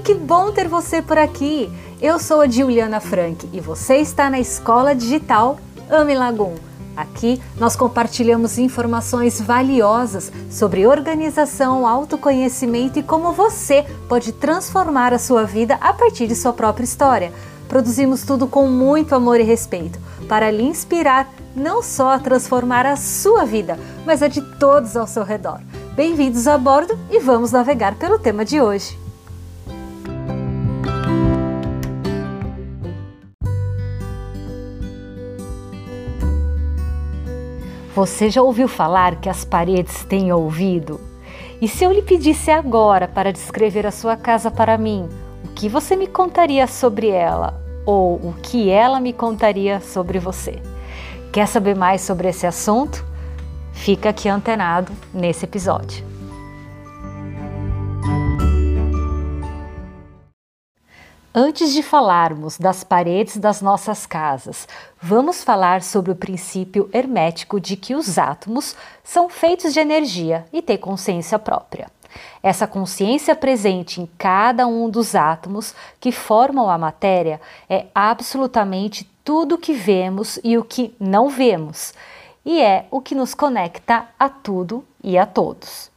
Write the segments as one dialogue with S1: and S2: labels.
S1: que bom ter você por aqui! Eu sou a Juliana Frank e você está na Escola Digital Ame Lagum. Aqui nós compartilhamos informações valiosas sobre organização, autoconhecimento e como você pode transformar a sua vida a partir de sua própria história. Produzimos tudo com muito amor e respeito para lhe inspirar não só a transformar a sua vida, mas a de todos ao seu redor. Bem-vindos a bordo e vamos navegar pelo tema de hoje. Você já ouviu falar que as paredes têm ouvido? E se eu lhe pedisse agora para descrever a sua casa para mim, o que você me contaria sobre ela? Ou o que ela me contaria sobre você? Quer saber mais sobre esse assunto? Fica aqui antenado nesse episódio. Antes de falarmos das paredes das nossas casas, vamos falar sobre o princípio hermético de que os átomos são feitos de energia e têm consciência própria. Essa consciência presente em cada um dos átomos que formam a matéria é absolutamente tudo o que vemos e o que não vemos, e é o que nos conecta a tudo e a todos.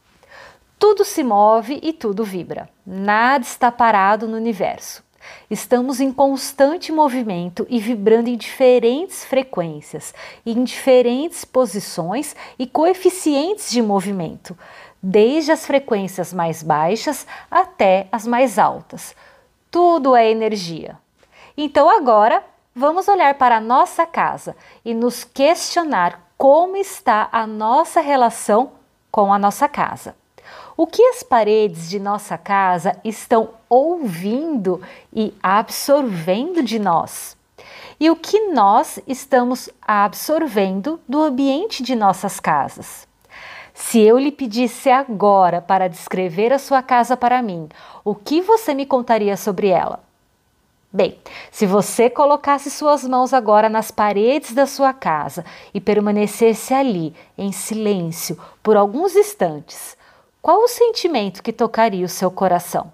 S1: Tudo se move e tudo vibra. Nada está parado no universo. Estamos em constante movimento e vibrando em diferentes frequências, em diferentes posições e coeficientes de movimento, desde as frequências mais baixas até as mais altas. Tudo é energia. Então agora vamos olhar para a nossa casa e nos questionar como está a nossa relação com a nossa casa. O que as paredes de nossa casa estão ouvindo e absorvendo de nós? E o que nós estamos absorvendo do ambiente de nossas casas? Se eu lhe pedisse agora para descrever a sua casa para mim, o que você me contaria sobre ela? Bem, se você colocasse suas mãos agora nas paredes da sua casa e permanecesse ali, em silêncio, por alguns instantes, qual o sentimento que tocaria o seu coração?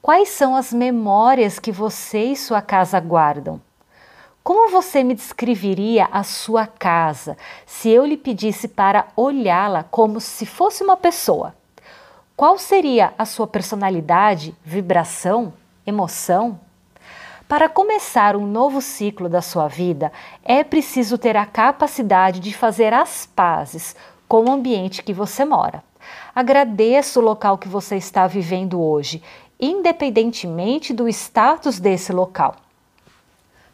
S1: Quais são as memórias que você e sua casa guardam? Como você me descreveria a sua casa se eu lhe pedisse para olhá-la como se fosse uma pessoa? Qual seria a sua personalidade, vibração, emoção? Para começar um novo ciclo da sua vida, é preciso ter a capacidade de fazer as pazes com o ambiente que você mora. Agradeça o local que você está vivendo hoje, independentemente do status desse local.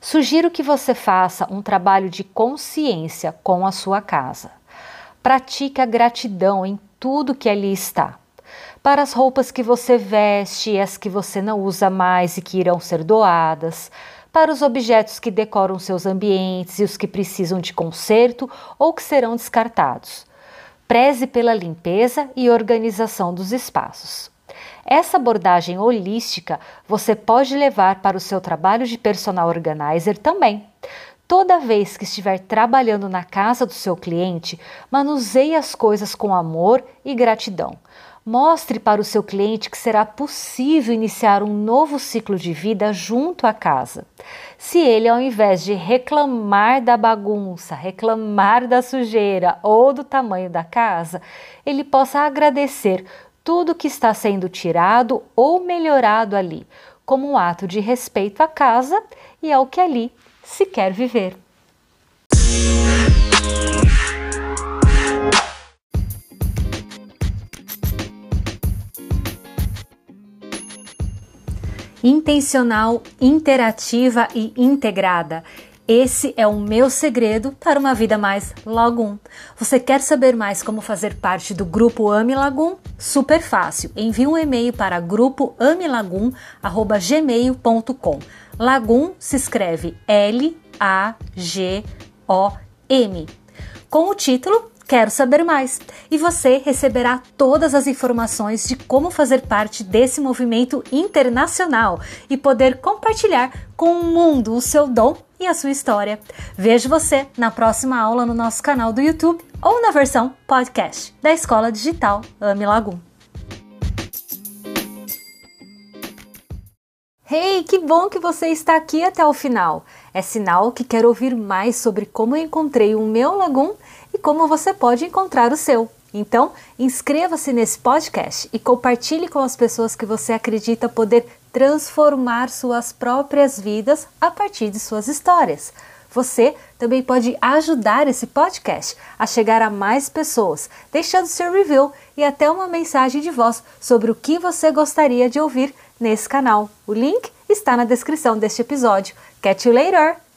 S1: Sugiro que você faça um trabalho de consciência com a sua casa. Pratique a gratidão em tudo que ali está. Para as roupas que você veste e as que você não usa mais e que irão ser doadas, para os objetos que decoram seus ambientes e os que precisam de conserto ou que serão descartados. Preze pela limpeza e organização dos espaços. Essa abordagem holística você pode levar para o seu trabalho de personal organizer também. Toda vez que estiver trabalhando na casa do seu cliente, manuseie as coisas com amor e gratidão. Mostre para o seu cliente que será possível iniciar um novo ciclo de vida junto à casa. Se ele, ao invés de reclamar da bagunça, reclamar da sujeira ou do tamanho da casa, ele possa agradecer tudo que está sendo tirado ou melhorado ali, como um ato de respeito à casa e ao que ali se quer viver. Intencional, interativa e integrada. Esse é o meu segredo para uma vida mais Lagum. Você quer saber mais como fazer parte do grupo Ame Lagum? Super fácil. Envie um e-mail para grupoamelagum@gmail.com. Lagum se escreve L A G O M. Com o título Quero saber mais! E você receberá todas as informações de como fazer parte desse movimento internacional e poder compartilhar com o mundo o seu dom e a sua história. Vejo você na próxima aula no nosso canal do YouTube ou na versão podcast da Escola Digital Ame Lagum. Hey, que bom que você está aqui até o final! É sinal que quer ouvir mais sobre como eu encontrei o meu lagum e como você pode encontrar o seu. Então, inscreva-se nesse podcast e compartilhe com as pessoas que você acredita poder transformar suas próprias vidas a partir de suas histórias. Você também pode ajudar esse podcast a chegar a mais pessoas, deixando seu review e até uma mensagem de voz sobre o que você gostaria de ouvir nesse canal. O link está na descrição deste episódio. Catch you later!